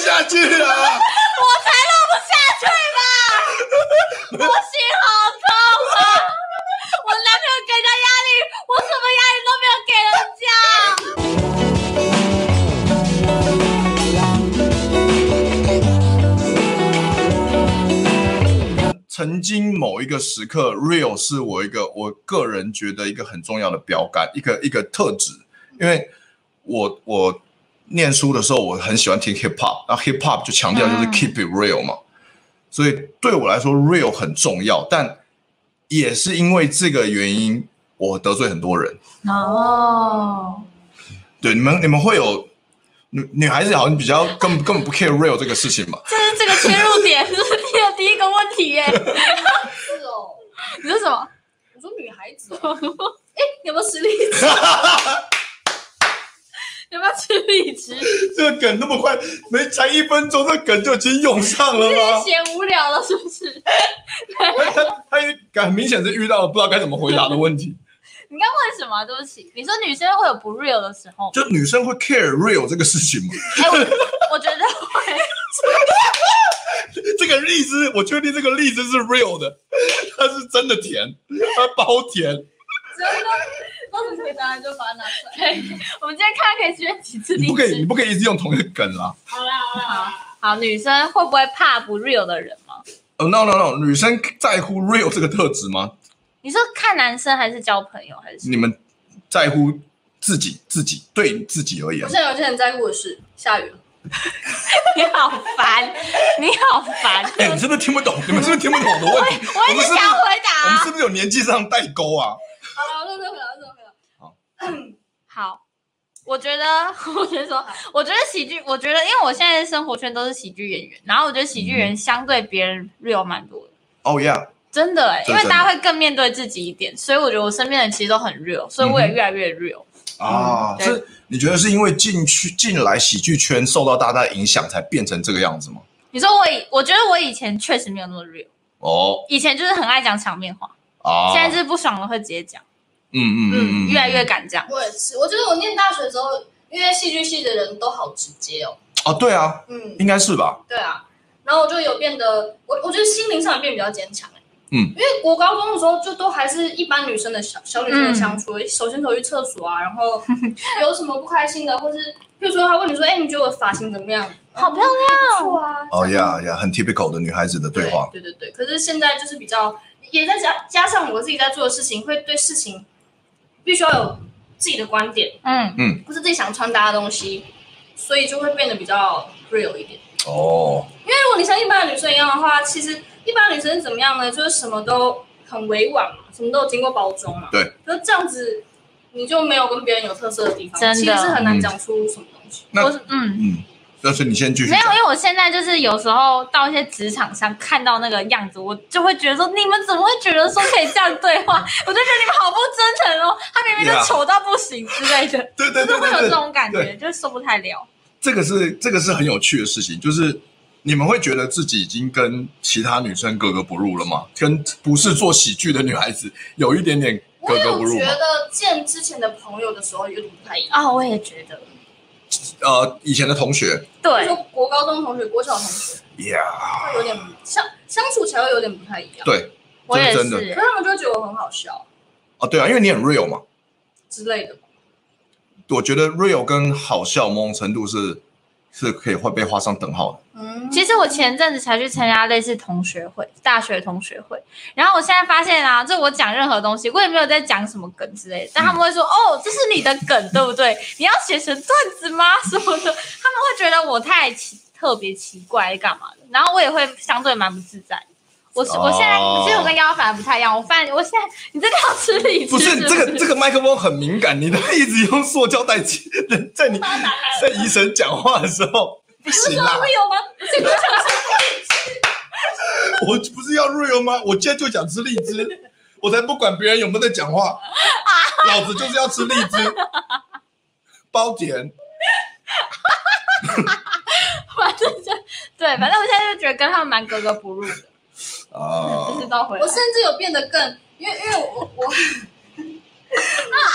下去啊，我才录不下去吧！我心好痛啊！我男朋友给的压力，我什么压力都没有给人家。曾经某一个时刻，real 是我一个我个人觉得一个很重要的标杆，一个一个特质。因为我我念书的时候，我很喜欢听 hip hop，然后 hip hop 就强调就是 keep it real 嘛，所以对我来说 real 很重要。但也是因为这个原因，我得罪很多人。哦，对，你们你们会有女女孩子好像比较根本根本不 care real 这个事情嘛？这是这个切入点，这是你的第一个问题耶。是哦，你说什么？我说女孩子、哦，哎，有没有实力？有没有吃荔枝？这个梗那么快，没才一分钟，这梗就已经用上了吗？嫌无聊了是不是？他他很明显是遇到了不知道该怎么回答的问题。你刚问什么？对不起，你说女生会有不 real 的时候，就女生会 care real 这个事情吗？哎，我我觉得会。这个荔枝，我确定这个荔枝是 real 的，它是真的甜，它包甜。真的，当时可以拿来就把它拿出来。我们今天看可以学几次？你不可以，你不可以一直用同一个梗啦。好啦好啦好，好，女生会不会怕不 real 的人吗？哦、oh,，no no no，女生在乎 real 这个特质吗？你说看男生还是交朋友还是？你们在乎自己自己对自己而言？我现在有些人在乎的是，下雨了。你好烦，你好烦！哎、欸，你是不是听不懂？你们是不是听不懂我的问题？我也是想回答。我们是不是有年纪上代沟啊？好，那再回答，再回答。好，好，我觉得，我觉得说，我觉得喜剧，我觉得，因为我现在生活圈都是喜剧演员，然后我觉得喜剧人相对别人 real 蛮多的。哦、oh, yeah，真的哎，因为大家会更面对自己一点，所以我觉得我身边的人其实都很 real，所以我也越来越 real。嗯、啊，是你觉得是因为进去进来喜剧圈受到大家的影响才变成这个样子吗？你说我以，我觉得我以前确实没有那么 real 哦，以前就是很爱讲场面话啊，现在就是不爽了会直接讲，嗯嗯嗯嗯，越来越敢讲。我也是，我觉得我念大学的时候，因为戏剧系的人都好直接哦。哦，对啊，嗯，应该是吧？对啊，然后我就有变得，我我觉得心灵上也变得比较坚强。嗯，因为国高中的时候就都还是一般女生的小小女生的相处，手牵手去厕所啊，然后 有什么不开心的，或是譬如说他问你说，哎，你觉得我发型怎么样？好漂亮，不错啊。哦呀呀，很 typical 的女孩子的对话。对对对，可是现在就是比较，也在加加上我自己在做的事情，会对事情必须要有自己的观点，嗯嗯，不是自己想穿搭的东西，所以就会变得比较 real 一点。哦，因为如果你像一般的女生一样的话，其实。一般女生是怎么样呢？就是什么都很委婉嘛，什么都有经过包装嘛。对，就这样子，你就没有跟别人有特色的地方，真的其实是很难讲出什么东西。嗯嗯，但是你先继续。没有，因为我现在就是有时候到一些职场上看到那个样子，我就会觉得说，你们怎么会觉得说可以这样对话？我就觉得你们好不真诚哦，他明明就丑到不行之类的。对对对，就是会有这种感觉，就是受不太了。这个是这个是很有趣的事情，就是。你们会觉得自己已经跟其他女生格格不入了吗？跟不是做喜剧的女孩子有一点点格格不入？我有觉得见之前的朋友的时候有点不太一样啊，我也觉得。呃，以前的同学，对，就国高中同学、国小同学，呀，会有点相相处起来会有点不太一样。对，我也是，真的。可是他们就会觉得我很好笑。哦，对啊，因为你很 real 嘛之类的。我觉得 real 跟好笑某种程度是。是可以会被画上等号的。嗯，其实我前阵子才去参加类似同学会，大学同学会，然后我现在发现啊，就我讲任何东西，我也没有在讲什么梗之类的，但他们会说，嗯、哦，这是你的梗，对不对？你要写成段子吗？什么的，他们会觉得我太奇特别奇怪，干嘛的？然后我也会相对蛮不自在。我是我现在，其实我跟丫丫反而不太一样。我发现我现在，你这个要吃荔枝。不是这个这个麦克风很敏感，你都一直用塑胶袋 在你在医生讲话的时候不行啊。会有吗？我不是要 real 吗？我今天就想吃荔枝，我才不管别人有没有在讲话，老子就是要吃荔枝，包甜。反正就对，反正我现在就觉得跟他们蛮格格不入的。啊！知道回我甚至有变得更，因为因为我我，你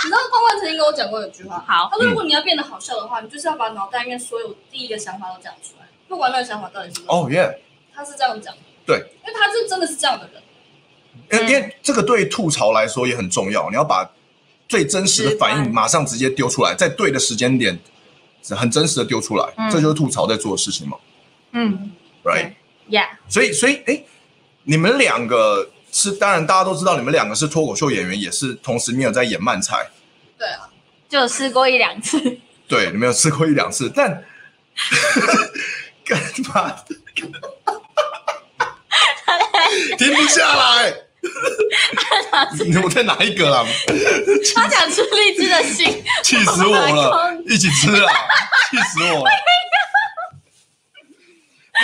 知道关万曾经跟我讲过一句话，好，他说如果你要变得好笑的话，你就是要把脑袋里面所有第一个想法都讲出来。不管那个想法到底是什么，哦耶，他是这样讲，对，因为他是真的是这样的人，因为因为这个对吐槽来说也很重要，你要把最真实的反应马上直接丢出来，在对的时间点，很真实的丢出来，嗯。这就是吐槽在做的事情嘛。嗯，right？，Yeah，所以所以哎，你们两个是当然大家都知道，你们两个是脱口秀演员，也是同时你有在演漫才，对啊，就试过一两次。对，你们有试过一两次，但干嘛？停不下来。我在哪一个啦？他想吃荔枝的心，气死我了！一起吃啊！气死我了！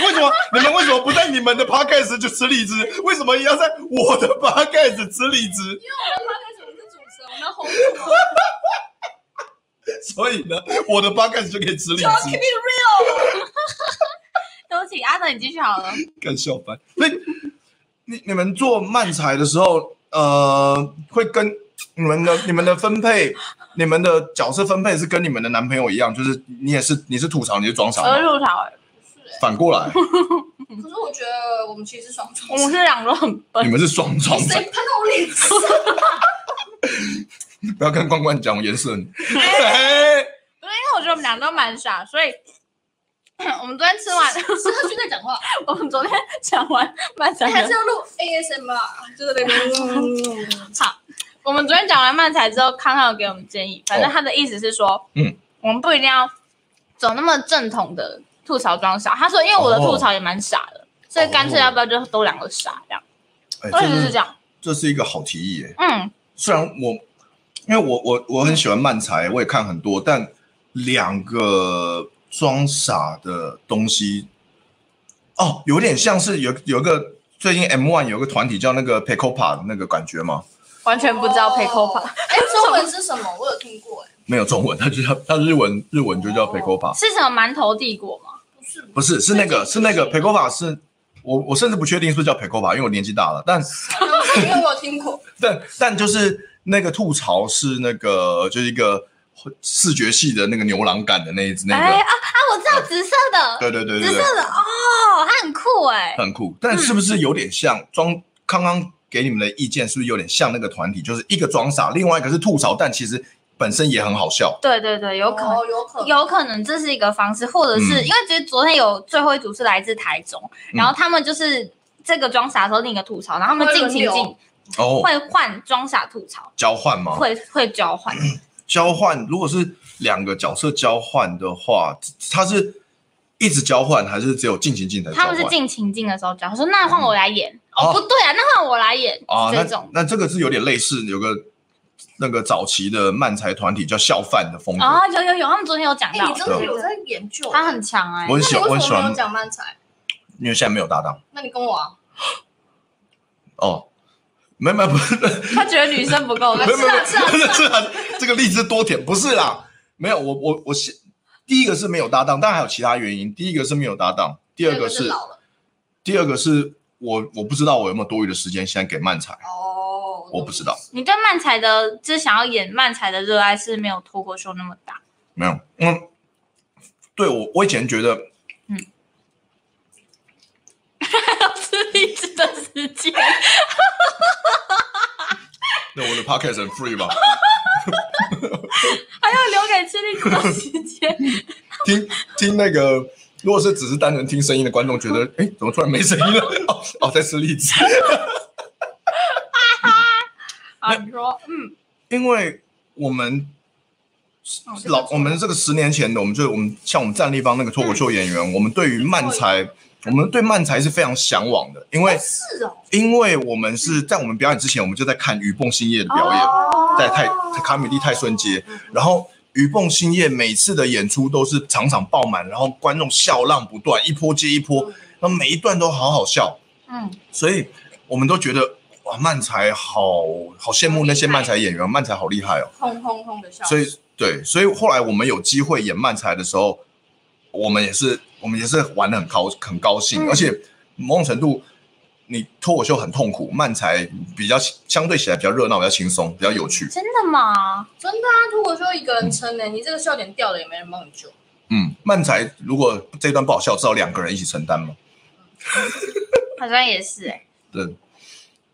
为什么你们为什么不在你们的 podcast 就吃荔枝？为什么也要在我的 podcast 吃荔枝？因为我的 podcast 是主持人，我们要红土。所以呢，我的 podcast 就可以吃荔枝。Keep it real。对不起，阿德，你继续好了。干笑翻。所以你你们做漫才的时候，呃，会跟你们的你们的分配，你们的角色分配是跟你们的男朋友一样，就是你也是你是吐槽，你是装傻吗，我是吐槽，反过来，可是我觉得我们其实是双重，我们是两个很笨你笨。们是双重谁喷。到我脸色？不要跟关关讲我颜色你。因为我觉得我们俩都蛮傻，所以我们昨天吃完，是他去在讲话，我们昨天讲完漫才还是要录 ASMR，就是那边。好，我们昨天讲完漫才之后，康康有给我们建议，反正他的意思是说，嗯，我们不一定要走那么正统的吐槽装傻。他说，因为我的吐槽也蛮傻的，所以干脆要不要就都两个傻这样？哎我也是这样，这是一个好提议耶。嗯，虽然我，因为我我我很喜欢漫才，我也看很多，但两个装傻的东西，哦，有点像是有有一个最近 M One 有个团体叫那个 Pekopa 的那个感觉吗？完全不知道 p e c o p a 哎，中文是什么？我有听过，哎，没有中文，它就叫它日文日文就叫 Pekopa，是什么馒头帝国吗？不是，不是是那个是那个 Pekopa 是。我我甚至不确定是不是叫 Pekopa，因为我年纪大了，但 因为我有听过。但但就是那个吐槽是那个就是一个视觉系的那个牛郎感的那一只那个，哎啊啊！我知道紫色的，对对对对对，紫色的哦，它很酷哎。很酷。但是不是有点像装？刚刚给你们的意见是不是有点像那个团体？就是一个装傻，另外一个是吐槽，但其实本身也很好笑。对对对，有可能。哦有可能，有可能这是一个方式，或者是、嗯因为其实昨天有最后一组是来自台中，嗯然后他们就是这个装傻的时候另一个吐槽，然后他们进情进哦，会换装傻吐槽，交换吗？会会交换。交换。如果是两个角色交换的话，他是一直交换，还是只有进情境的？他们是进情境的时候交，说那换我来演，哦哦不对啊，那换我来演，啊，那这种。那这个是有点类似，有个那个早期的漫才团体叫笑饭的风格。哦，有有有，他们昨天有讲哎，到你，真的有在研究？他很强哎我，很喜欢，我很喜那你为什么没有欢，讲漫才？因为现在没有搭档那你跟我啊？哦。没没不是，他觉得女生不够，没有没是啊是啊 是啊，这个荔枝多甜不是啦，没有我我我是第一个是没有搭档，当然还有其他原因。第一个是没有搭档，第二个是老了第二个是我我不知道我有没有多余的时间现在给漫才，哦，我不知道，你对漫才的，就是想要演漫才的热爱是没有脱口秀那么大。没有嗯，对我我以前觉得嗯吃荔枝的时间，那我的 podcast 很 free 吧，还要留给吃荔枝的时间。听听那个。如果是只是单纯听声音的观众，觉得哎，怎么突然没声音了？哦哦，在吃荔枝。啊，你说，嗯，因为我们哦老我们这个十年前的，我们就我们像我们战立方那个脱口秀演员，我们对于漫才，我们对漫才是非常向往的，因为是哦，因为我们是在我们表演之前，我们就在看雨蹦新业的表演，哦。在泰卡米蒂泰顺街，然后雨蹦新业每次的演出都是场场爆满，然后观众笑浪不断，一波接一波，然后每一段都好好笑，嗯，所以我们都觉得哇，漫才好好羡慕那些漫才演员，漫才好厉害哦。轰轰轰的笑，所以对，所以后来我们有机会演漫才的时候，我们也是我们也是玩的很高很高兴，嗯而且某种程度，你脱口秀很痛苦，漫才比较相对起来比较热闹，比较轻松，比较有趣。真的吗？真的啊，如果说一个人撑呢，你这个笑点掉了也没人帮你救。嗯，漫才如果这一段不好笑，至少两个人一起承担嘛。好像也是哎、欸。对，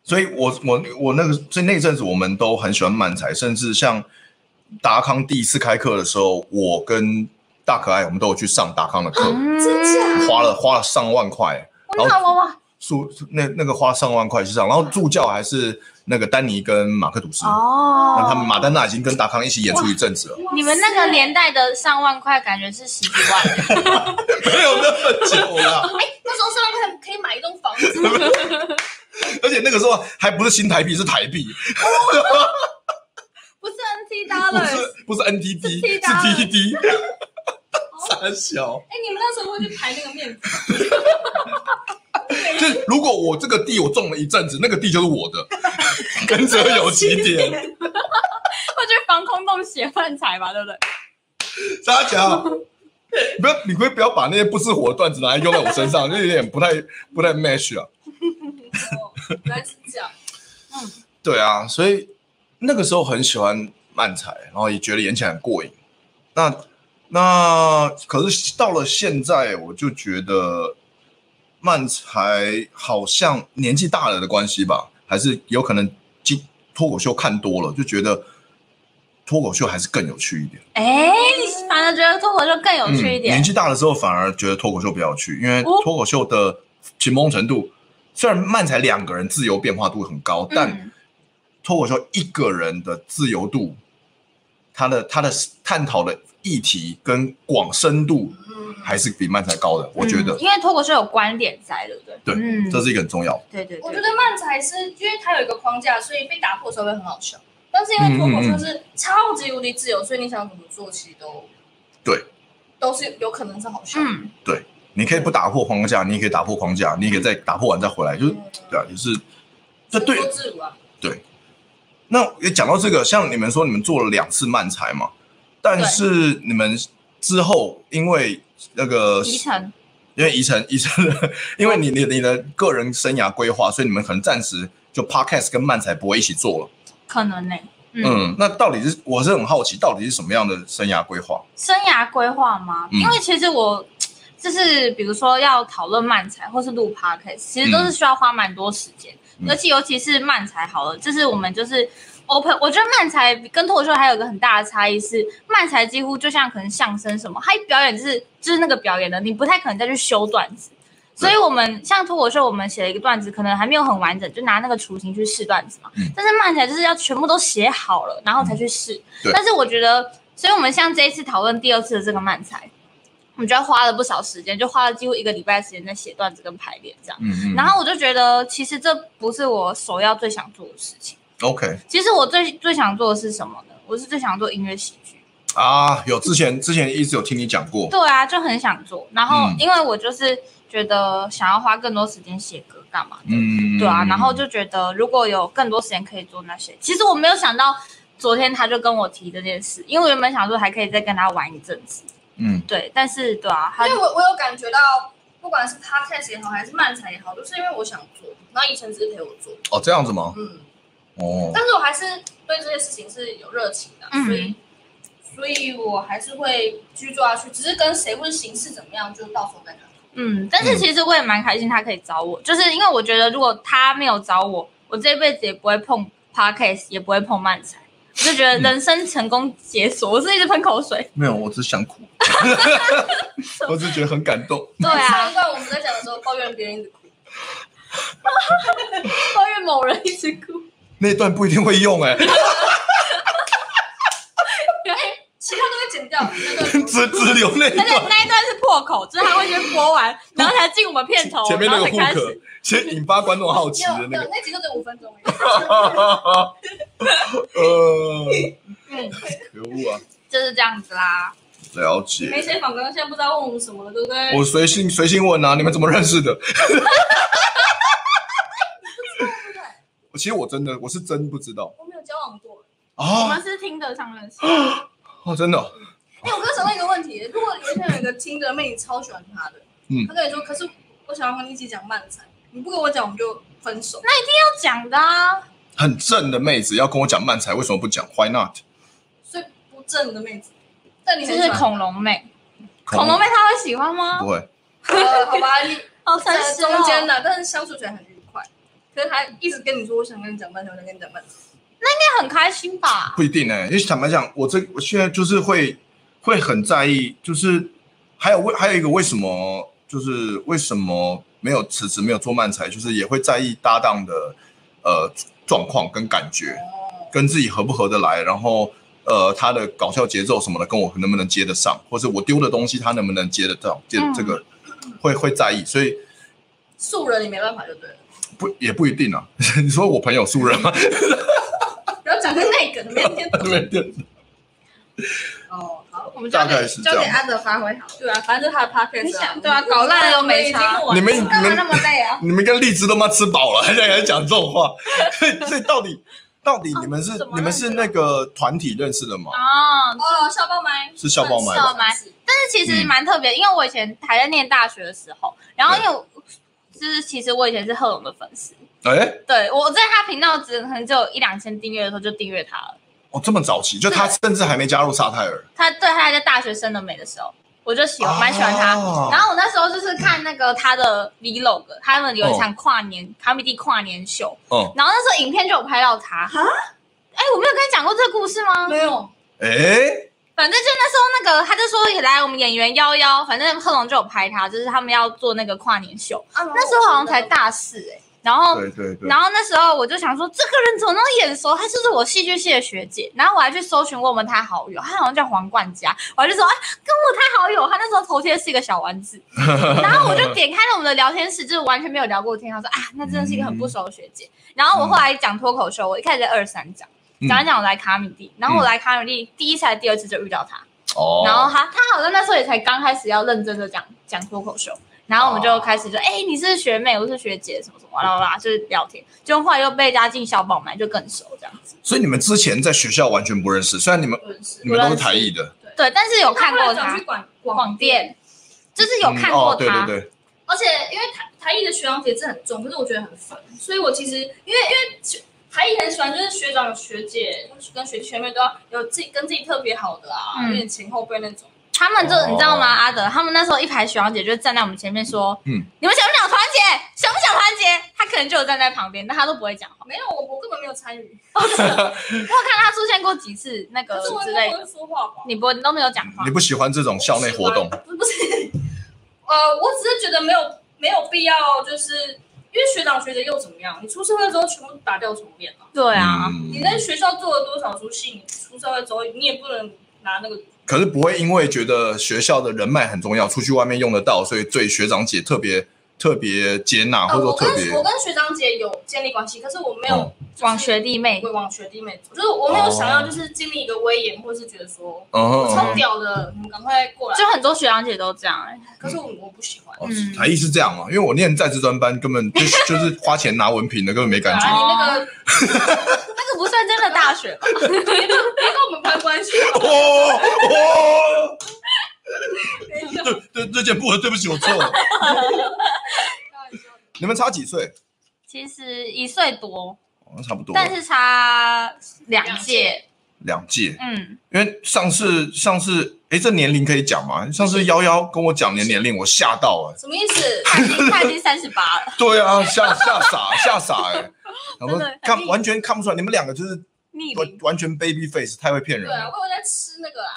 所以我我我那个所以那阵子我们都很喜欢漫才，甚至像达康第一次开课的时候，我跟大可爱我们都有去上达康的课，花了花了上万块，然后哇！助那那个花上万块去上，然后助教还是那个丹尼跟马克吐斯哦，那他们马丹娜已经跟达康一起演出一阵子了。你们那个年代的上万块，感觉是十几万，没有那么久了。哎，那时候上万块可以买一栋房子，而且那个时候还不是新台币，是台币，不是 NT 不 dollars，是不是 NTD，是是 TD TD。傻小，哎，你们那时候会去排那个面子？就是如果我这个地我种了一阵子，那个地就是我的，跟着有起 点？会去防空洞写饭菜吧，对不对？大家讲，不要，你会不要把那些不是火的段子拿来用在我身上，就有点不太不太 match 啊。原来是这样。嗯，对啊，所以那个时候很喜欢漫才，然后也觉得演起来很过瘾。那那可是到了现在，我就觉得漫才好像年纪大了的关系吧，还是有可能今脱口秀看多了，就觉得脱口秀还是更有趣一点。哎，你反而觉得脱口秀更有趣一点？嗯、年纪大了之后，反而觉得脱口秀比较有趣，因为脱口秀的紧绷程度，虽然漫才两个人自由变化度很高，嗯、但脱口秀一个人的自由度，他的他的探讨的。议题跟广深度还是比漫才高的，嗯、我觉得，因为脱口秀有观点在，对不对？对，嗯、这是一个很重要的。对，对对，我觉得漫才是因为它有一个框架，所以被打破的时候会很好笑。但是因为脱口秀是超级无敌自由，嗯嗯嗯，所以你想怎么做，其实都对，都是有可能是好笑。嗯，对，你可以不打破框架，你也可以打破框架，你也可以再打破完再回来，就是、嗯、对啊，也、就是这对。对，那也讲到这个，像你们说你们做了两次漫才嘛？但是你们之后因为那个宜城，因为宜城宜城，因为你你你的个人生涯规划，所以你们可能暂时就 podcast 跟漫才不会一起做了。可能呢、欸。嗯，嗯，那到底是我是很好奇，到底是什么样的生涯规划？生涯规划吗？因为其实我就是比如说要讨论漫才或是录 podcast，其实都是需要花蛮多时间，嗯、而且尤其是漫才好了，就是我们就是。Open，我觉得漫才跟脱口秀还有一个很大的差异是，漫才几乎就像可能相声什么，他一表演就是就是那个表演的，你不太可能再去修段子。所以我们像脱口秀，我们写了一个段子，可能还没有很完整，就拿那个雏形去试段子嘛。但是漫才就是要全部都写好了，然后才去试。但是我觉得，所以我们像这一次讨论第二次的这个漫才，我们就要花了不少时间，就花了几乎一个礼拜的时间在写段子跟排练这样。嗯嗯。然后我就觉得，其实这不是我首要最想做的事情。OK，其实我最最想做的是什么呢？我是最想做音乐喜剧啊，有之前之前一直有听你讲过，对啊，就很想做。然后因为我就是觉得想要花更多时间写歌干嘛的，嗯，对啊，然后就觉得如果有更多时间可以做那些，其实我没有想到昨天他就跟我提这件事，因为我原本想说还可以再跟他玩一阵子，嗯，对，但是对啊，因为我我有感觉到，不管是 podcast 也好，还是漫才也好，都是因为我想做，然后宜城只是陪我做。哦，这样子吗？嗯。哦，但是我还是对这些事情是有热情的，嗯、所以，所以我还是会继续做下去。只是跟谁或者形式怎么样，就到时候再看。嗯，但是其实我也蛮开心，他可以找我，嗯、就是因为我觉得如果他没有找我，我这辈子也不会碰 podcast，也不会碰漫才，我就觉得人生成功解锁。嗯、我是一直喷口水，没有，我只是想哭，我只觉得很感动。对啊，难怪我们在讲的时候，抱怨别人一直哭，抱怨某人一直哭。那段不一定会用哎、欸，其他都会剪掉，只只留那段。而且那一段是破口，就是他会先播完，然后才进我们片头。前面那个户口，先引发观众好奇的那个。那集就只有五分钟。呃，嗯，可恶啊！就是这样子啦。了解。没写访纲，现在不知道问我们什么了，对不对？我随性随性问啊，你们怎么认识的？其实我真的，我是真不知道，我没有交往过啊。我们是听得上认识哦，真的。哎，我刚想问一个问题，如果有一天有一个听的妹，你超喜欢他的，嗯，他跟你说，可是我想要和你一起讲漫才，你不跟我讲，我们就分手。那一定要讲的啊。很正的妹子要跟我讲漫才，为什么不讲？Why not？所以不正的妹子，但你就是恐龙妹。恐龙妹她会喜欢吗？不会。呃，好吧，你 好诚实哦。中间的，但是相处起来很愉快。可是她一直跟你说，我想跟你讲漫才，我想跟你讲半天，那应该很开心吧？不一定呢、欸，因为坦白讲，我这我现在就是会会很在意，就是还有为还有一个为什么，就是为什么没有辞职，没有做漫才，就是也会在意搭档的呃状况跟感觉，跟自己合不合得来，然后。呃，他的搞笑节奏什么的，跟我能不能接得上，或者我丢的东西他能不能接得到，接这个会会在意，所以素人你没办法就对了，不也不一定啊。你说我朋友素人吗？不要讲个那个，明天对对。哦，好，我们交给交给阿德发挥好，对啊，反正就是他的 podcast 对啊，搞烂了都没差。你们你们那么累啊？你们跟荔枝都妈吃饱了，还在 还讲这种话，所 以所以到底。到底你们是、哦、你们是那个团体认识的吗？哦哦，校报麦是校爆麦，校爆麦。但是其实蛮特别，嗯、因为我以前还在念大学的时候，然后因为就是其实我以前是贺龙的粉丝。哎、欸，对，我在他频道只可能只有一两千订阅的时候就订阅他了。哦，这么早期，就他甚至还没加入沙泰尔。他对他还在大学生的美的时候。我就喜欢，蛮喜欢他。哦、然后我那时候就是看那个他的 vlog，他们有一场跨年、哦、卡米蒂跨年秀。哦。然后那时候影片就有拍到他。哈？哎，我没有跟你讲过这个故事吗？没有。哎。反正就那时候那个，他就说来我们演员幺幺，反正贺龙就有拍他，就是他们要做那个跨年秀。啊、那时候好像才大四哎。然后，对对对，然后那时候我就想说，这个人怎么那么眼熟？他就是我戏剧系的学姐。然后我还去搜寻问问他好友，他好像叫黄冠佳。我还就说，哎，跟我他好友。他那时候头贴是一个小丸子。然后我就点开了我们的聊天室，就是完全没有聊过天。他说，啊，那真的是一个很不熟的学姐。嗯、然后我后来讲脱口秀，我一开始在二三讲，讲一讲我来卡米蒂。然后我来卡米蒂第一次还第二次就遇到他。哦。然后他他好像那时候也才刚开始要认真的讲讲脱口秀。然后我们就开始就，哎、哦，你是学妹，我是学姐，什么什么，啦啦啦，就是聊天。就后来又被加进校爆麦，就更熟这样子。所以你们之前在学校完全不认识，虽然你们你们都是台艺的，对，但是有看过他。广广电，就是有看过他。嗯哦、对对对。而且因为台台艺的学长姐制很重，可是我觉得很烦，所以我其实因为因为台艺很喜欢，就是学长学姐跟学学妹都要有自己跟自己特别好的啊，有点、嗯、前后辈那种。他们就你知道吗？阿德他们那时候一排学长姐就站在我们前面说：“嗯，你们想不想团结？想不想团结？”他可能就有站在旁边，但他都不会讲话。没有，我我根本没有参与。我看他出现过几次那个之类的。说话吧？你不，你都没有讲话。你不喜欢这种校内活动？不是，呃，我只是觉得没有没有必要，就是因为学长学姐又怎么样？你出社会之后全部打掉重练了。对啊，你在学校做了多少出戏，你出社会之后你也不能拿那个。可是不会因为觉得学校的人脉很重要，出去外面用得到，所以对学长姐特别特别接纳，或者说特别。我跟学长姐有建立关系，可是我没有往学弟妹，会往学弟妹走，就是我没有想要就是经历一个威严，或是觉得说我超屌的，你们赶快过来。就很多学长姐都这样哎，可是我我不喜欢。台艺是这样嘛？因为我念在职专班，根本就是 就是花钱拿文凭的，根本没感觉。你那个。那个不算真的大学吧？别跟别跟我们攀关系。哦哦。对 对，这件不合，对不起，我错了。你们差几岁？其实一岁多，差不多，但是差两届。两届，嗯，因为上次上次，哎，这年龄可以讲吗？上次幺幺跟我讲年年龄，我吓到了。什么意思？他已经三十八了。对啊，吓吓傻吓傻哎。然后看完全看不出来，你们两个就是完完全 baby face，太会骗人了。对啊，我有在吃那个啊，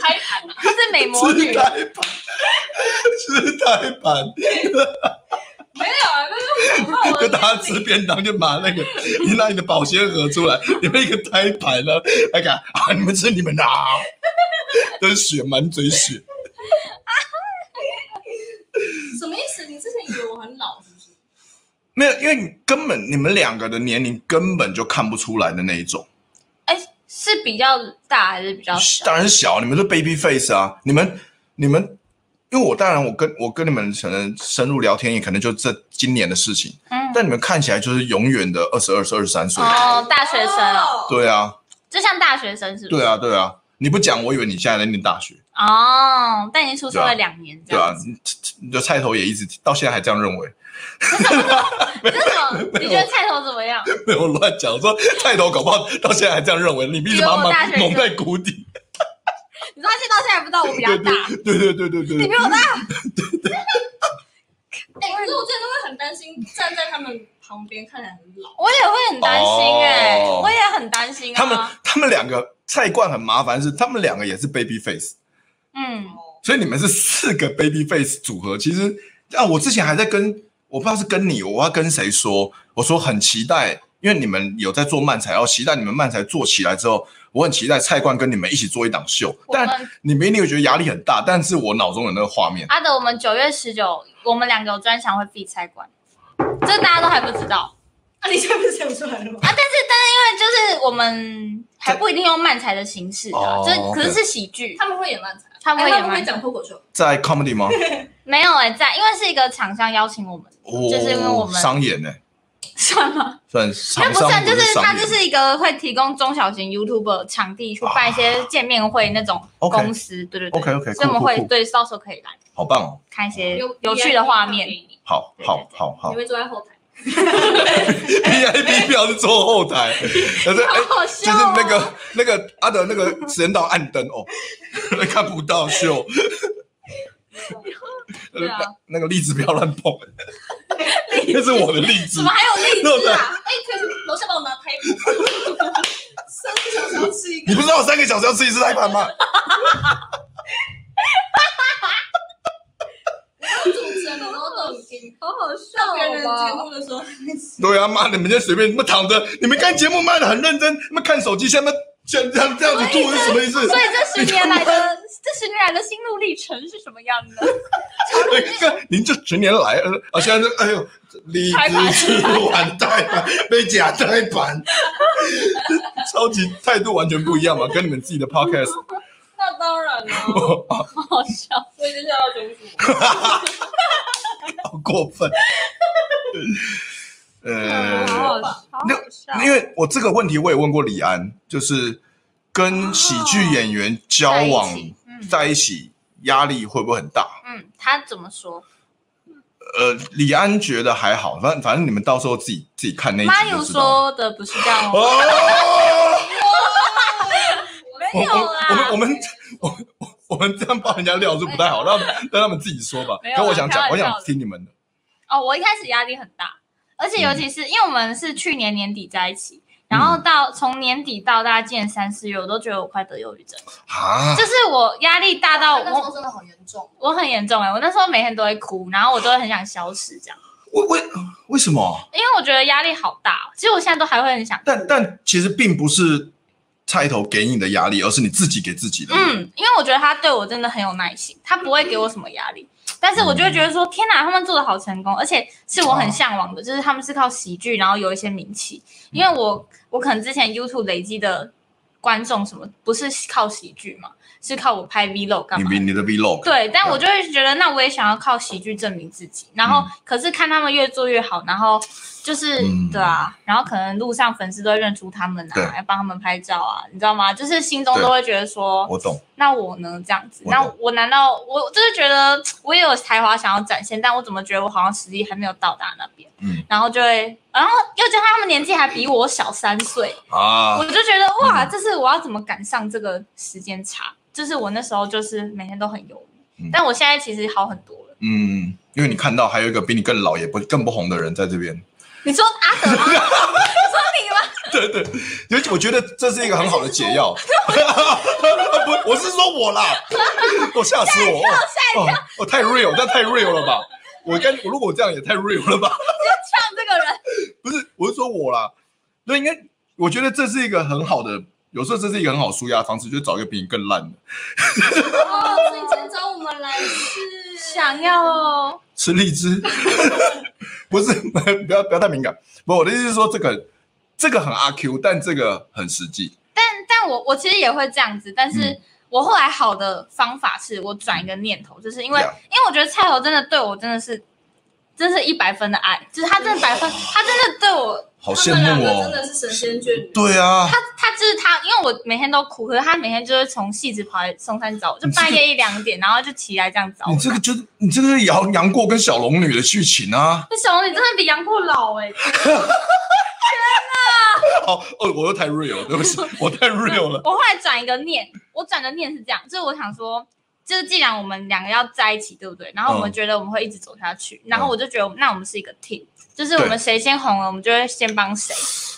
胎盘啊，是美魔女。吃胎盘，吃胎盘。没有啊，那 就大家吃便当，就拿那个你拿你的保鲜盒出来，里面一个胎盘呢，来看啊，你们吃你们的，都是血，满嘴血。什么意思？你之前以为我很老？没有，因为你根本你们两个的年龄根本就看不出来的那一种。哎，是比较大还是比较小？当然小，你们是 baby face 啊，你们你们。因为我当然，我跟我跟你们可能深入聊天，也可能就这今年的事情。嗯，但你们看起来就是永远的二十二岁、二十三岁哦，大学生哦。对啊，就像大学生是不是？对啊，对啊。你不讲，我以为你现在在念大学哦。但已经出社会两年，对啊。你的菜头也一直到现在还这样认为。为什么？你觉得菜头怎么样？没有乱讲，说菜头搞不好到现在还这样认为，你一直把他蒙在鼓底。你说他现在到现在不知道我比他大，对对对对对，你比我大。对 对哎、欸，可是我真的会很担心，站在他们旁边看起来很老。我也会很担心哎、我也很担心啊。他们他们两个菜冠很麻烦，是他们两个也是 baby face，嗯，所以你们是四个 baby face 组合。其实啊，我之前还在跟我不知道是跟你，我要跟谁说，我说很期待，因为你们有在做漫才，要期待你们漫才做起来之后，我很期待菜冠跟你们一起做一档秀。但你们一定会觉得压力很大，但是我脑中有那个画面。阿德，我们九月十九，我们两个有专场会 feat 菜冠，这大家都还不知道。啊，你现在不是想出来了吗？啊，但是但是因为就是我们还不一定用漫才的形式啊，这、哦、可是是喜剧，他们会演漫才，他们会演漫才，讲脱口秀，在 comedy 吗？没有哎、欸，在，因为是一个厂商邀请我们，哦、就是因为我们商演呢、欸，算吗？算，那不算，就是他就是一个会提供中小型 YouTuber 场地去办一些见面会那种公司，啊、对对对，OK OK，所以我们会对到时候可以来，好棒哦，看一些有有趣的画面，好好好好，你会坐在后台。VIP 票是坐后台，可是哎，哦、就是那个那个阿德那个时间到暗灯哦，看不到秀。对啊，那个荔枝不要乱碰，那是我的荔枝。怎么还有荔枝啊？哎，可是楼下帮我拿台盘，三个小时要吃一个。你不知道我三个小时要吃一次台盘吗？主持人，然后都已经好好笑。别人节目的时候，对啊，妈，你们就随便，你们躺着，你们看节目卖的很认真，你们看手机，现在像这样这样子做是什么意思？所以这十年来的这十年来的心路历程是什么样的？你看，您这十年来，啊，现在哎呦，荔枝是完代盘，被假代盘，超级态度完全不一样嘛，跟你们自己的 podcast。那当然了，好好笑，所以接下来要讲什么？好过分。呃，好好笑，因为我这个问题我也问过李安，就是跟喜剧演员交往在一起，压力会不会很大？嗯，他怎么说？呃，李安觉得还好，反正反正你们到时候自己自己看那一集就知道。马友说的不是这样哦。没有啦，我们我们我我我们这样爆人家料是不太好，让让他们自己说吧。可我想讲，我想听你们的。哦，我一开始压力很大，而且尤其是因为我们是去年年底在一起，然后到从年底到大家见三四月，我都觉得我快得忧郁症啊，就是我压力大到我那时候真的好严重，我很严重哎，我那时候每天都会哭，然后我都会很想消失这样。为为为什么？因为我觉得压力好大，其实我现在都还会很想。但但其实并不是。菜头给你的压力，而是你自己给自己的。嗯，因为我觉得他对我真的很有耐心，他不会给我什么压力。但是我就会觉得说，嗯、天哪，他们做的好成功，而且是我很向往的，啊、就是他们是靠喜剧，然后有一些名气。因为我我可能之前 YouTube 累积的观众什么，不是靠喜剧嘛，是靠我拍 Vlog 干嘛？你你的 Vlog。对，但我就会觉得，那我也想要靠喜剧证明自己。然后，嗯、可是看他们越做越好，然后。就是、嗯、对啊，然后可能路上粉丝都会认出他们啊，要帮他们拍照啊，你知道吗？就是心中都会觉得说，我懂。那我呢？这样子，我。那我难道我就是觉得我也有才华想要展现，但我怎么觉得我好像实力还没有到达那边？嗯，然后就会，然后又加上他们年纪还比我小三岁啊，我就觉得哇，这是我要怎么赶上这个时间差？就是我那时候就是每天都很忧郁，嗯、但我现在其实好很多了。嗯，因为你看到还有一个比你更老也不更不红的人在这边。你说阿德吗？你说你吗？对对，尤其我觉得这是一个很好的解药。不，我是说我啦，我吓死我！吓一跳！我太 real，这太 real 了吧？我跟我如果这样也太 real 了吧？呛这个人不是，我是说我啦。那应该，我觉得这是一个很好的，有时候这是一个很好舒压的方式，就是找一个比你更烂的。哦，所以今天找我们来是想要哦，吃荔枝。不是，不要不要太敏感。不，我的意思是说，这个这个很阿 Q，但这个很实际。但但我我其实也会这样子，但是我后来好的方法是我转一个念头，就是因为、嗯、因为我觉得菜头真的对我真的是，真是一百分的爱，就是他真的百分，他真的对我。好羡慕哦！真的是神仙眷侣。对啊，他他就是他，因为我每天都哭，可是他每天就是从戏子跑来松山找我，就半夜一两点，然后就起来这样找我。你这个就是你这个是杨杨过跟小龙女的剧情啊！那小龙女真的比杨过老哎！天哪！好哦，我又太 real 了，对不起，我太 real 了。我后来转一个念，我转的念是这样，就是我想说，就是既然我们两个要在一起，对不对？然后我们觉得我们会一直走下去，嗯、然后我就觉得那我们是一个 team，就是我们谁先红了，我们就会先帮谁。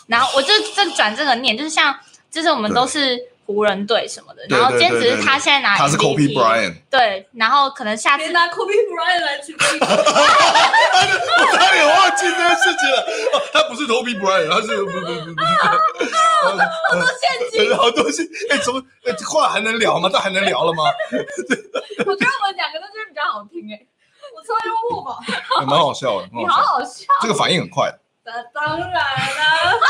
然后我就正转这个念，就是像，就是我们都是。湖人队什么的，然后今天只是他现在拿 MVP，他是 Kobe Bryant，对，然后可能下次拿 Kobe Bryant 来举例，我差点忘记这件事情了。他不是 Kobe Bryant，他是不不不不，好多陷阱，好多陷阱。哎，怎么哎，这话还能聊吗？这还能聊了吗？我觉得我们两个都是比较好听哎，我超幽默吧，蛮好笑的，你好好笑，这个反应很快。那当然了。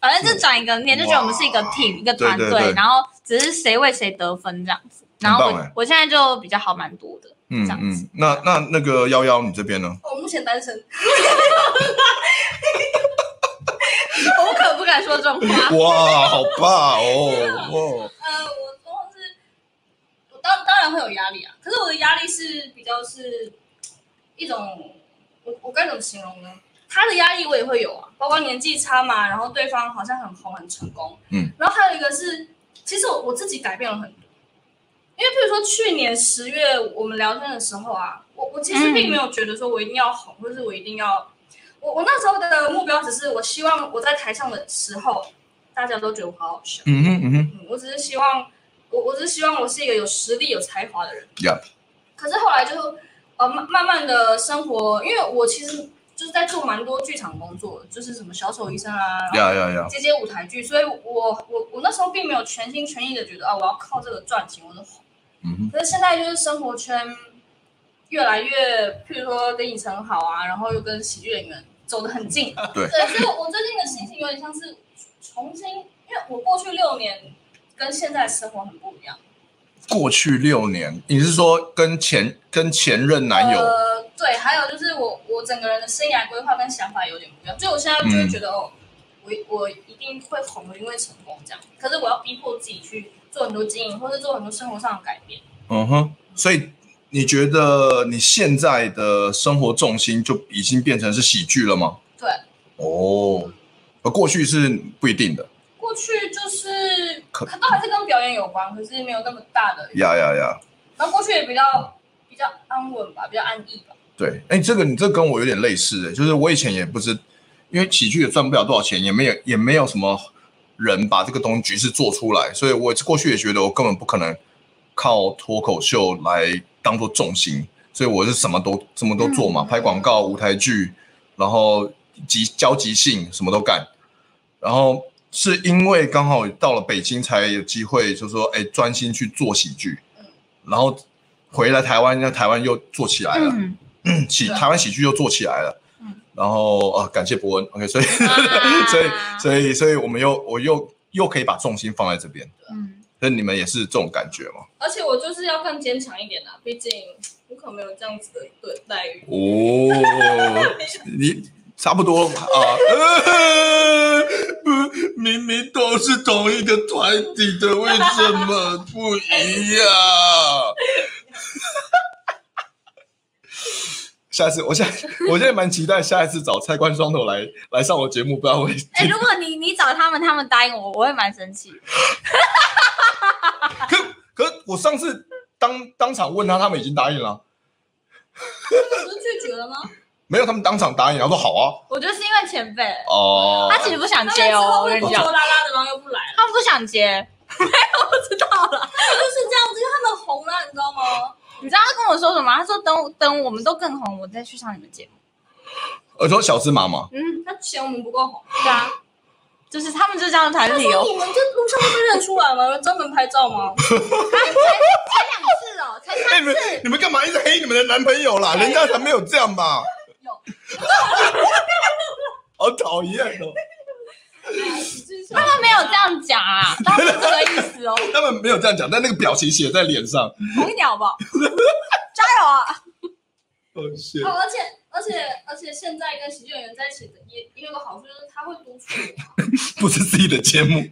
反正就转一个念，就觉得我们是一个 team，一个团队，然后只是谁为谁得分这样子。然后我我现在就比较好蛮多的，嗯嗯。那那那个幺幺，你这边呢？我目前单身。我可不敢说这种话。哇，好怕哦！哇。呃，我都是，我当当然会有压力啊。可是我的压力是比较是一种，我我该怎么形容呢？他的压力我也会有啊，包括年纪差嘛，然后对方好像很红很成功，嗯，然后还有一个是，其实我我自己改变了很多，因为譬如说去年十月我们聊天的时候啊，我我其实并没有觉得说我一定要红，或是我一定要，我我那时候的目标只是我希望我在台上的时候，大家都觉得我好好笑，嗯哼嗯哼，我只是希望我我只是希望我是一个有实力有才华的人，Yeah. 可是后来就呃慢慢慢的生活，因为我其实。就是在做蛮多剧场工作，就是什么小丑医生啊，呀呀呀，接接舞台剧，所以我我我那时候并没有全心全意的觉得啊，我要靠这个赚钱，我就红。嗯。可是现在就是生活圈越来越，譬如说跟影城好啊，然后又跟喜剧演员走得很近。对。对，所以我最近的心情有点像是重新，因为我过去六年跟现在生活很不一样。过去六年，你是说跟前跟前任男友？呃，对，还有就是我我整个人的生涯规划跟想法有点不一样，所以我现在就会觉得、嗯、哦，我我一定会红，因为成功这样。可是我要逼迫自己去做很多经营，或者做很多生活上的改变。嗯哼，所以你觉得你现在的生活重心就已经变成是喜剧了吗？对。哦，而过去是不一定的。过去就是，可都还是跟表演有关，可是没有那么大的。呀呀呀！然后过去也比较比较安稳吧，比较安逸吧。对，哎，这个你这跟我有点类似的，就是我以前也不是，因为喜剧也赚不了多少钱，也没有也没有什么人把这个东西局势做出来，所以我过去也觉得我根本不可能靠脱口秀来当做重心，所以我是什么都什么都做嘛，嗯、拍广告、舞台剧，然后即交集性，什么都干，然后。是因为刚好到了北京才有机会，就是说，哎，专心去做喜剧，然后回来台湾，那台湾又做起来了，喜台湾喜剧又做起来了，然后啊，感谢博恩，OK，所以，所以，所以，所以我们又，我又又可以把重心放在这边，嗯，那你们也是这种感觉吗？而且我就是要更坚强一点啊，毕竟我可没有这样子的对待遇。哦，你。差不多啊，呃，不，明明都是同一个团体的，为什么不一样？下次，我现在我现在蛮期待下一次找蔡关双头来来上我节目，不知道会。哎、欸，如果你你找他们，他们答应我，我会蛮生气。可 可，我上次当当场问他，他们已经答应了。不是拒绝了吗？没有，他们当场答应，然后说好啊。我觉得是因为前辈哦，他其实不想接哦。我跟你讲，拖拉拉的，然后又不来他们不想接，没有，我知道了，就是这样子，因为他们红了，你知道吗？你知道他跟我说什么？他说等等我们都更红，我再去上你们节目。我说小芝麻吗？嗯，他嫌我们不够红。对啊，就是他们就这样谈理由。你们这路上会被认出来吗？专门拍照吗？才才两次哦，才三次。你们你们干嘛一直黑你们的男朋友啦？人家才没有这样吧？好讨厌哦！他们没有这样讲啊，他们是这个意思哦。他们没有这样讲，但那个表情写在脸上。红一点好不好？加油啊！好谢。而且而且而且，现在跟喜剧演员在一起的也也有个好处，就是他会督促我。不是自己的节目，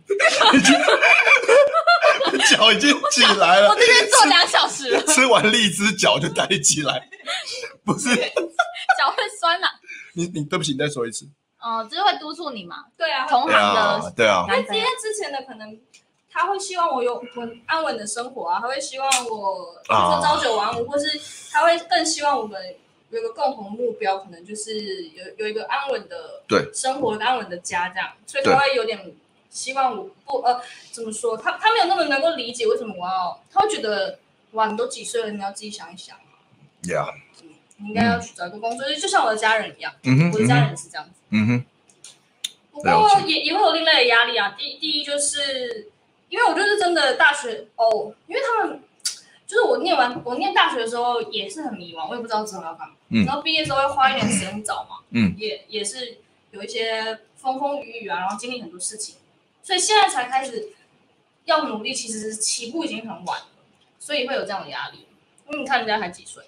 脚已经起来了。我这边坐两小时了，吃完荔枝脚就抬起来，不是。脚会酸了，你你对不起，你再说一次。哦，就是会督促你嘛。对啊，同行的，对啊。因为今天之前的可能他会希望我有稳安稳的生活啊，他会希望我比如说朝九晚五，或是他会更希望我们有个共同目标，可能就是有有一个安稳的对生活、安稳的家这样，所以他会有点希望我不呃怎么说，他他没有那么能够理解为什么我要，他会觉得哇，你都几岁了，你要自己想一想啊。Yeah. 你应该要去找一个工作，就像我的家人一样，嗯哼，我的家人是这样子。嗯哼。不过也也会有另类的压力啊。第第一就是，因为我就是真的大学哦，因为他们就是我念完我念大学的时候也是很迷茫，我也不知道之后要干嘛。嗯。然后毕业之后会花一点时间找嘛。嗯。也也是有一些风风雨雨啊，然后经历很多事情，所以现在才开始要努力，其实起步已经很晚了，所以会有这样的压力。因为你看人家才几岁。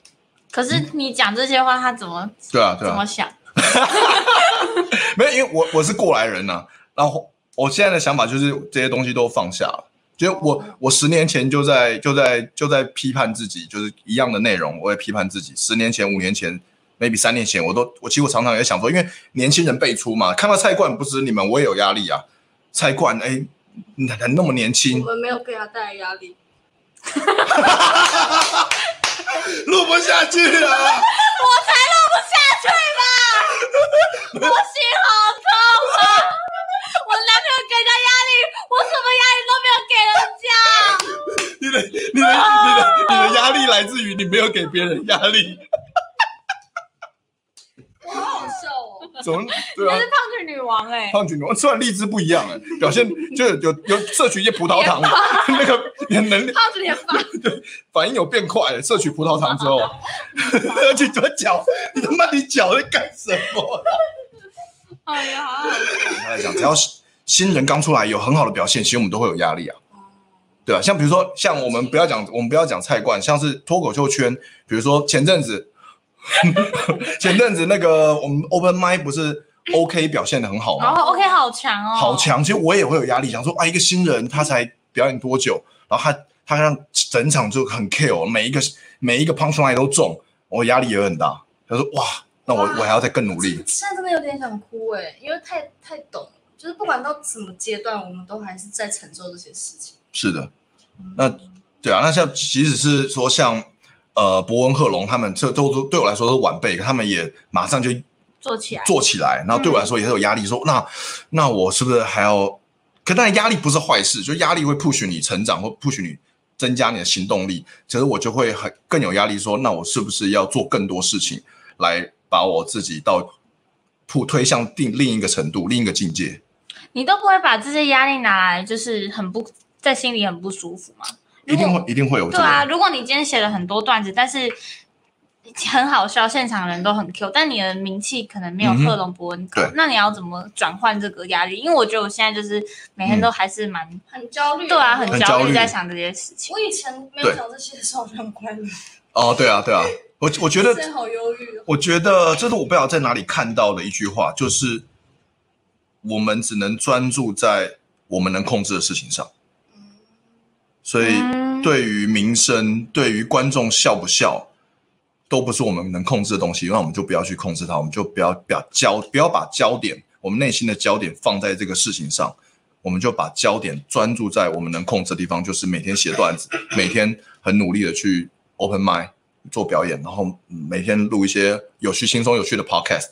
可是你讲这些话，他怎么对啊？对啊，怎么想？没有，因为我我是过来人呐、啊。然后我现在的想法就是这些东西都放下了。就我我十年前就在就在就在批判自己，就是一样的内容，我也批判自己。十年前、五年前，maybe 三年前，我都我其实我常常也想说，因为年轻人辈出嘛，看到菜冠不止你们，我也有压力啊。菜冠哎，还那么年轻，我们没有给他带来压力。录不下去了，我才录不下去吧！我心好痛啊！我男朋友给他压力，我什么压力都没有给人家。你的、你的、你的、你的压力来自于你没有给别人压力。好好笑哦！怎么？对啊，你是胖曲女王哎、欸，胖曲女王虽然荔枝不一样哎、欸，表现就有有有摄取一些葡萄糖，那个能力。胖曲连发，对，反应有变快、欸，摄取葡萄糖之后，而且怎么脚？你他妈你脚在干什么？哎呀，好好他在讲，只要新人刚出来有很好的表现，其实我们都会有压力啊。对啊，像比如说，像我们不要讲，我们不要讲菜冠，像是脱口秀圈，比如说前阵子。前阵子那个我们 Open Mic 不是 OK 表现的很好吗？然后 OK 好强哦，好强。其实我也会有压力，想说啊，一个新人他才表演多久，然后他他让整场就很 kill，每一个每一个 punchline 都中，我压力也很大。他说哇，那我我还要再更努力。现在真的有点想哭哎，因为太太懂，就是不管到什么阶段，我们都还是在承受这些事情。是的，那对啊，那像即使是说像。呃，博文、贺龙他们这都都对我来说都是晚辈，他们也马上就做起来，做起来。然后对我来说也是有压力，说、嗯、那那我是不是还要？可但压力不是坏事，就压力会 push 你成长，或 push 你增加你的行动力。其实我就会很更有压力，说那我是不是要做更多事情，来把我自己到铺推向定另一个程度，另一个境界？你都不会把这些压力拿来，就是很不在心里很不舒服吗？一定会，一定会有。对啊，如果你今天写了很多段子，但是很好笑，现场人都很 Q，但你的名气可能没有贺龙博恩高，那你要怎么转换这个压力？因为我觉得我现在就是每天都还是蛮、嗯、很焦虑，对啊，很焦虑，在想这些事情。我以前没有想这些的时候就很快乐。哦，对啊，对啊，我我觉得好忧郁。我觉得这是我不知道在哪里看到的一句话，就是我们只能专注在我们能控制的事情上。所以，对于名声，对于观众笑不笑，都不是我们能控制的东西。那我们就不要去控制它，我们就不要不要焦，不要把焦点，我们内心的焦点放在这个事情上。我们就把焦点专注在我们能控制的地方，就是每天写段子，每天很努力的去 open mic 做表演，然后每天录一些有趣、轻松、有趣的 podcast，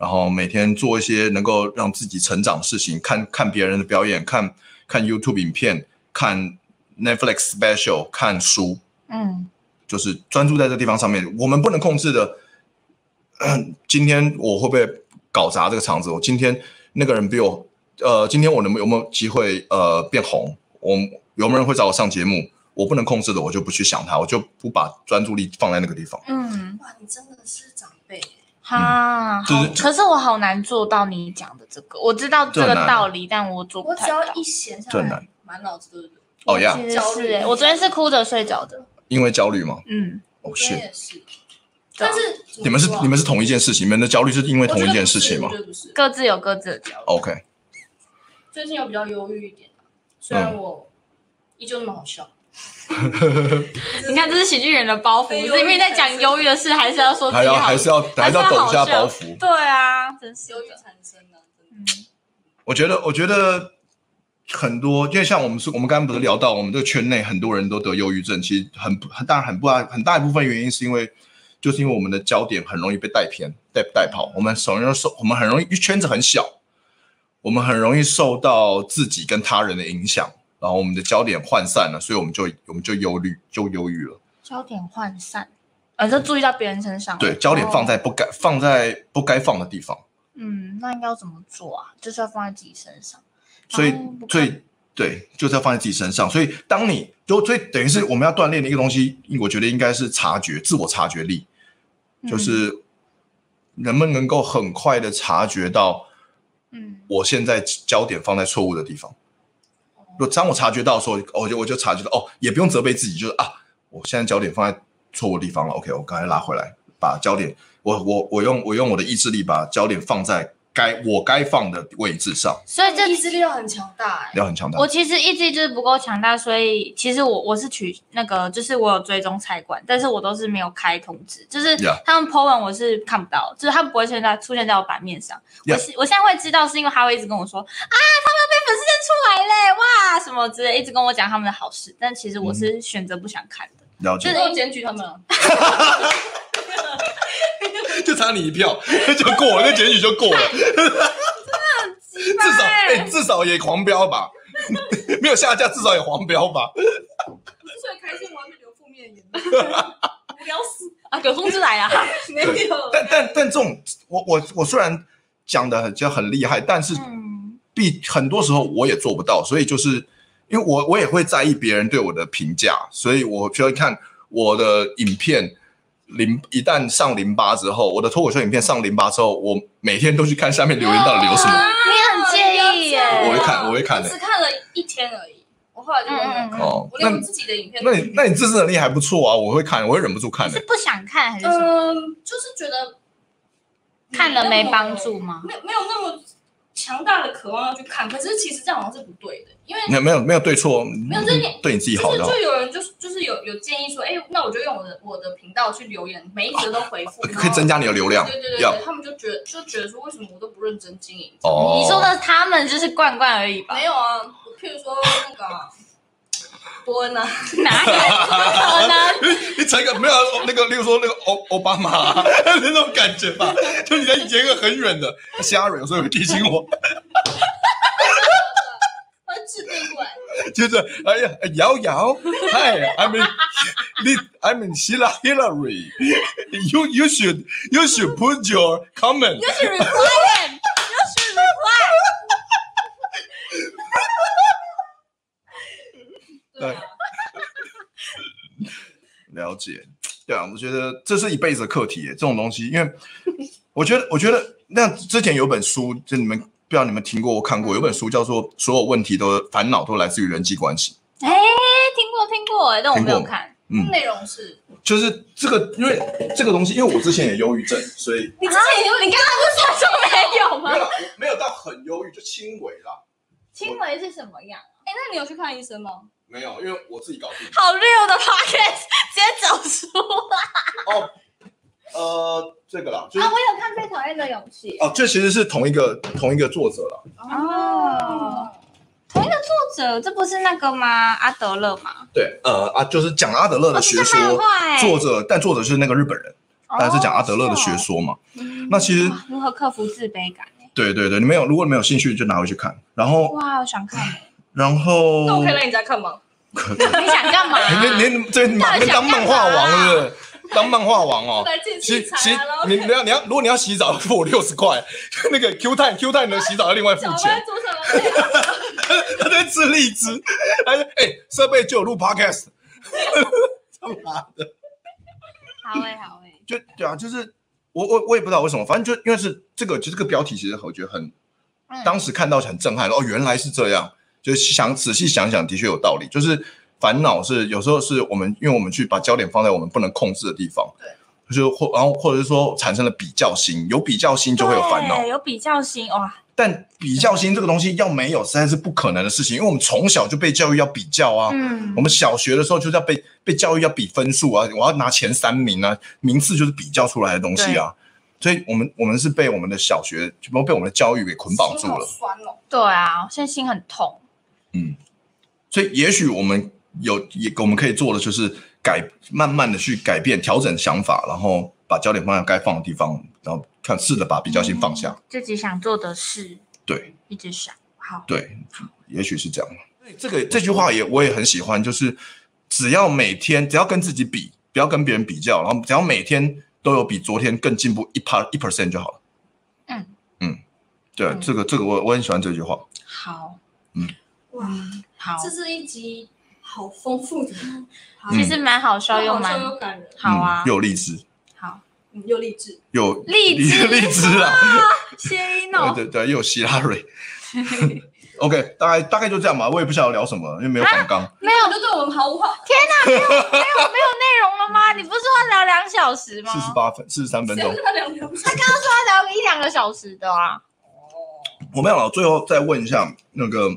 然后每天做一些能够让自己成长的事情，看看别人的表演，看看 YouTube 影片，看。Netflix special 看书，嗯，就是专注在这地方上面。我们不能控制的，嗯，今天我会不会搞砸这个场子？我今天那个人比我，呃，今天我能有没有机会呃变红？我有没有人会找我上节目？我不能控制的，我就不去想他，我就不把专注力放在那个地方。嗯，哇，你真的是长辈哈，就是，可是我好难做到你讲的这个。我知道这个道理，但我做不太到。我只要一闲下来，满脑子都是。哦呀，焦虑！我昨天是哭着睡着的，因为焦虑吗？嗯，哦是，但是你们是你们是同一件事情，你们的焦虑是因为同一件事情吗？各自有各自的焦虑。OK，最近有比较忧郁一点，虽然我依旧那么好笑。你看，这是喜剧人的包袱，是因为在讲忧郁的事，还是要说还要还是要还是要抖一下包袱？对啊，真是忧郁产生的。嗯，我觉得，我觉得。很多，因为像我们是，我们刚刚不是聊到，我们这个圈内很多人都得忧郁症，其实很很当然很不大很大一部分原因是因为，就是因为我们的焦点很容易被带偏、带带跑，我们首先受，我们很容易圈子很小，我们很容易受到自己跟他人的影响，然后我们的焦点涣散了，所以我们就我们就忧虑就忧郁了。焦点涣散，呃，就注意到别人身上，对，焦点放在不该、哦、放在不该放的地方。嗯，那应该要怎么做啊？就是要放在自己身上。所以，所以对，就是要放在自己身上。所以，当你就所以等于是我们要锻炼的一个东西，我觉得应该是察觉、自我察觉力，就是能不能够很快的察觉到，嗯，我现在焦点放在错误的地方。如果当我察觉到的时候，我就我就察觉到，哦，也不用责备自己，就是啊，我现在焦点放在错误的地方了。OK，我刚才拉回来，把焦点，我我我用我用我的意志力把焦点放在。该我该放的位置上，所以这意志力要很强大，欸，要很强大。我其实意志力就是不够强大，所以其实我我是取那个，就是我有追踪菜馆，但是我都是没有开通知，就是他们 po 文我是看不到，就是他们不会现在出现在我版面上。Yeah. 我我现在会知道，是因为他会一直跟我说啊，他们粉丝认出来嘞，哇，什么之类，一直跟我讲他们的好事，但其实我是选择不想看的，嗯、了解，就是检举他们了。就差你一票 就过了，那检举就过了。真的很奇葩。至少哎、欸，至少也狂飙吧？没有下架，至少也狂飙吧？所以开心完全留负面言论，无聊死啊！有通知来啊？没有。但但但这种，我我我虽然讲的很就很厉害，但是必很多时候我也做不到，所以就是因为我我也会在意别人对我的评价，所以我就会看我的影片。零一旦上零八之后，我的脱口秀影片上零八之后，我每天都去看下面留言到底留什么。啊、你很介意耶？我会看，我会看的。只看了一天而已，我后来就没看。哦，我连我自己的影片。那你那你自制能力还不错啊！我会看，我会忍不住看的。是不想看还是什么？嗯，就是觉得看了没帮助吗？没有没有那么强大的渴望要去看，可是其实这样好像是不对的。因为没有没有没有对错，没有就是你对你自己好的，就是就有人就是就是有有建议说，哎，那我就用我的我的频道去留言，每一则都回复，可以增加你的流量。对对对对，他们就觉得就觉得说，为什么我都不认真经营？哦，你说的他们就是罐罐而已吧？没有啊，譬如说那个波恩啊，哪有可能？你才个没有那个，例如说那个欧奥巴马那种感觉吧？就你在演一个很远的虾蕊，有时候会提醒我。就是哎呀，瑶瑶，Hi，I'm in，I'm in Sheila Hillary，you you should you should put your comment，you should reply，you should reply。对，了解，对啊，我觉得这是一辈子的课题，这种东西，因为我觉得，我觉得那之前有本书，就你们。不知道你们听过我看过有本书叫做《所有问题都烦恼都来自于人际关系》。哎，听过听过哎，但我没有看。嗯，内容是就是这个，因为这个东西，因为我之前也忧郁症，所以你之前也忧郁，你刚刚不是说没有吗？没有，没有到很忧郁，就轻微啦。轻微是什么样？哎，那你有去看医生吗？没有，因为我自己搞定。好溜的 podcast 直接走出来。哦。呃，这个啦，就是、啊，我有看《被讨厌的勇气》哦，这其实是同一个同一个作者了。哦，同一个作者，这不是那个吗？阿德勒吗？对，呃啊，就是讲阿德勒的学说。哦欸、作者，但作者是那个日本人，哦、但是讲阿德勒的学说嘛。哦、那其实如何克服自卑感？对对对，你没有，如果你没有兴趣，就拿回去看。然后哇，我想看。然后那我可以让你再看吗？你想干嘛？你你这你当漫画王是不是？当漫画王哦，洗洗你你要你要如果你要洗澡付我六十块，那个 Q 太 Q 太的洗澡要另外付钱。他在吃荔枝，哎哎，设备就有录 Podcast，他妈的，好哎好哎，就对啊，就是我我我也不知道为什么，反正就因为是这个，其实这个标题其实我觉得很，当时看到很震撼哦，原来是这样，就想仔细想想，的确有道理，就是。烦恼是有时候是我们，因为我们去把焦点放在我们不能控制的地方，对，就或然后或者是说产生了比较心，有比较心就会有烦恼，有比较心哇！但比较心这个东西要没有，实在是不可能的事情，因为我们从小就被教育要比较啊，嗯，我们小学的时候就是要被被教育要比分数啊，我要拿前三名啊，名次就是比较出来的东西啊，所以我们我们是被我们的小学全部被我们的教育给捆绑住了，酸哦，对啊，现在心很痛。嗯，所以也许我们有也我们可以做的就是改，慢慢的去改变、调整想法，然后把焦点放在该放的地方，然后看试着把比较心放下，嗯、自己想做的事，对，一直想，好，对，也许是这样。这个这句话也我也很喜欢，就是只要每天只要跟自己比，不要跟别人比较，然后只要每天都有比昨天更进步一趴一 percent 就好了。嗯。嗯，对，嗯、这个这个我我很喜欢这句话。好，嗯，哇，好，这是一集好丰富的，其实蛮好笑又蛮又感人，好啊，又励志，好，又励志，有励志。励志啊，谢一诺，对对对，又有希拉蕊。OK，大概大概就这样吧，我也不晓得聊什么，因为没有访纲，没有就对我们毫无话。天哪，没有没有没有内容了吗？你不是说要聊两小时吗？四十八分，四十三分钟。他聊聊，他刚刚说要聊一两个小时的啊。我没有了，最后再问一下那个，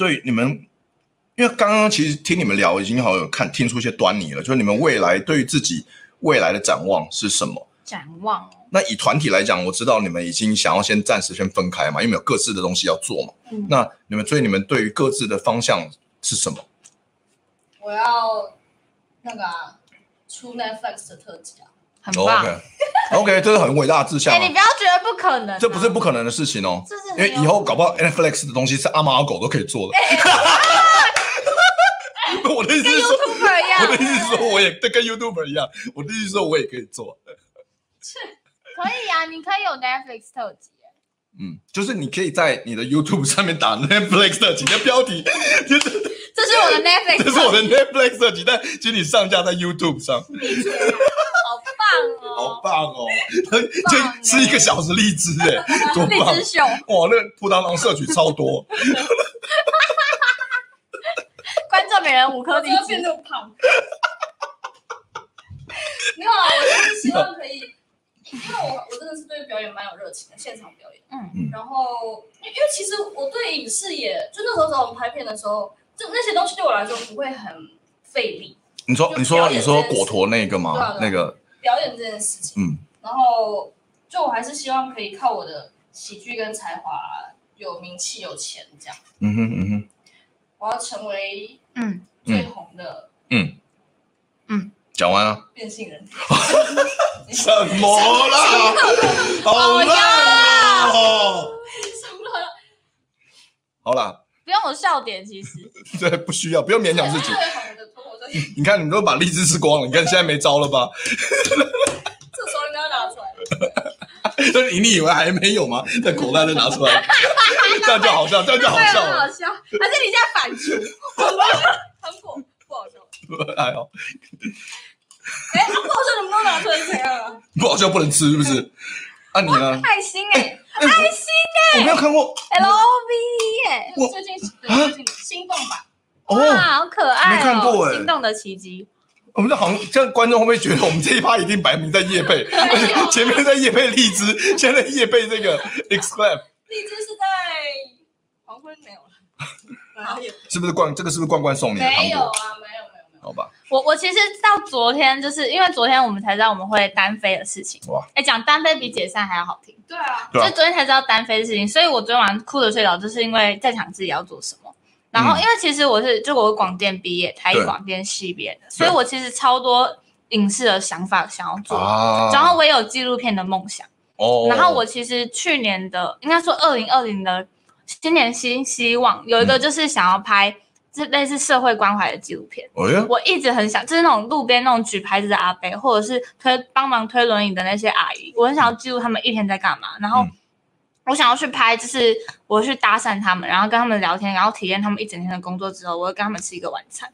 对你们，因为刚刚其实听你们聊，已经好像有看听出一些端倪了，就是你们未来对于自己未来的展望是什么？展望。那以团体来讲，我知道你们已经想要先暂时先分开嘛，因为有各自的东西要做嘛。嗯。那你们，所以你们对于各自的方向是什么？我要那个、啊、出 Netflix 的特辑啊，很棒。OK，这是很伟大的志向、啊。哎、欸，你不要觉得不可能、啊，这不是不可能的事情哦。这是因为以后搞不好 Netflix 的东西是阿猫阿狗都可以做的。欸欸我的意思是说，跟 YouTuber 一样。我的意思是说，我也跟 YouTuber 一样。我的意思是说，我也可以做。可以啊，你可以有 Netflix 特辑。嗯，就是你可以在你的 YouTube 上面打 Netflix 特辑的标题，就是 这是我的 Netflix，这是我的 Netflix 特辑，但请你上架在 YouTube 上。好棒哦！好棒哦！这吃一个小时荔枝哎，多棒！荔枝秀哇，那个扑当当摄取超多。观众每人五颗荔枝，变那么胖。没有啊，我就是希望可以。因为我我真的是对表演蛮有热情的，现场表演。嗯，然后因为其实我对影视也，就那时候找我们拍片的时候，就那些东西对我来说不会很费力。你说你说你说果陀那个吗？对啊对啊，那个表演这件事情。嗯。然后就我还是希望可以靠我的喜剧跟才华有名气有钱这样。嗯哼嗯哼。我要成为嗯最红的嗯嗯。讲完了。变性人。什么啦？好烂哦！好啦，不用有笑点，其实对，不需要，不用勉强自己。你看，你们都把荔枝吃光了，你看现在没招了吧？这时候应该要拿出来。但是你以为还没有吗？在口袋再拿出来，这样就好笑，这样就好笑了。好笑，还是你现在反刍？很果，不好笑。还好。哎，不好笑，你们都拿出来这样啊？不好笑不能吃，是不是？啊，你呢？爱心哎，爱心哎，我没有看过 L O V 哎，最近最近心动吧？哇，好可爱，没看过哎，心动的奇迹。我们这好像这样，观众会不会觉得我们这一趴一定摆明在业配？前面在业配荔枝，现在业配这个 Exclaim。荔枝是在黄昏没有了，是不是冠？这个是不是冠冠送你的？没有啊，没有。好吧，我我其实到昨天，就是因为昨天我们才知道我们会单飞的事情。哇，哎，讲单飞比解散还要好听。对啊，就昨天才知道单飞的事情，所以我昨天晚上哭着睡着，就是因为在想自己要做什么。然后，因为其实我是就我是广电毕业，台艺广电系毕业的，所以我其实超多影视的想法想要做。然后我也有纪录片的梦想。哦。然后我其实去年的，应该说二零二零的新年新希望，有一个就是想要拍。这类似社会关怀的纪录片，我一直很想，就是那种路边那种举牌子的阿伯，或者是推帮忙推轮椅的那些阿姨，我很想要记录他们一天在干嘛。然后我想要去拍，就是我去搭讪他们，然后跟他们聊天，然后体验他们一整天的工作之后，我会跟他们吃一个晚餐。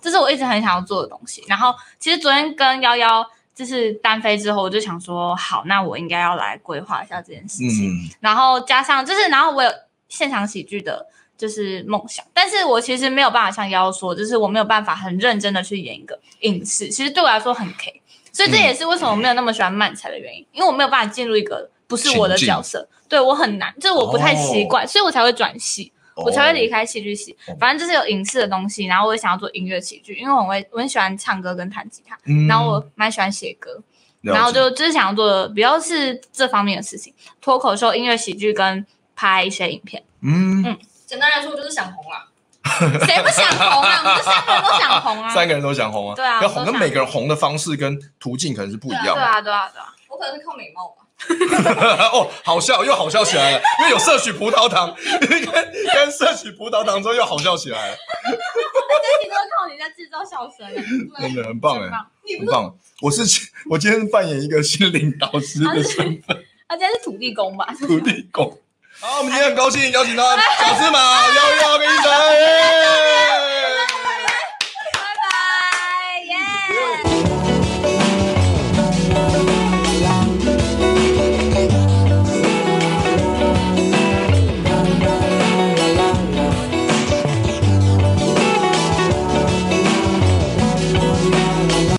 这是我一直很想要做的东西。然后其实昨天跟幺幺就是单飞之后，我就想说，好，那我应该要来规划一下这件事情。嗯、然后加上就是，然后我有现场喜剧的。就是梦想，但是我其实没有办法像妖说，就是我没有办法很认真的去演一个影视，其实对我来说很 K，所以这也是为什么我没有那么喜欢漫才的原因，因为我没有办法进入一个不是我的角色，对我很难，就是我不太习惯，哦、所以我才会转戏，我才会离开戏剧系，哦、反正就是有影视的东西，然后我也想要做音乐喜剧，因为我会我很喜欢唱歌跟弹吉他，嗯、然后我蛮喜欢写歌，然后就就是想要做的比较是这方面的事情，脱口秀、音乐喜剧跟拍一些影片，嗯嗯。简单来说就是想红啦。谁不想红啊？我们三个人都想红啊。三个人都想红啊。对啊。要红，跟每个人红的方式跟途径可能是不一样的。对啊，对啊，对啊。我可能是靠美貌吧。哦，好笑，又好笑起来了，因为有摄取葡萄糖，跟跟摄取葡萄糖之后又好笑起来了。这题都是靠你在制造笑声，真的很棒哎，很棒。我是我今天扮演一个心灵导师的身份。他今天是土地公吧？土地公。好，我们今天很高兴邀请到小芝麻111跟医生。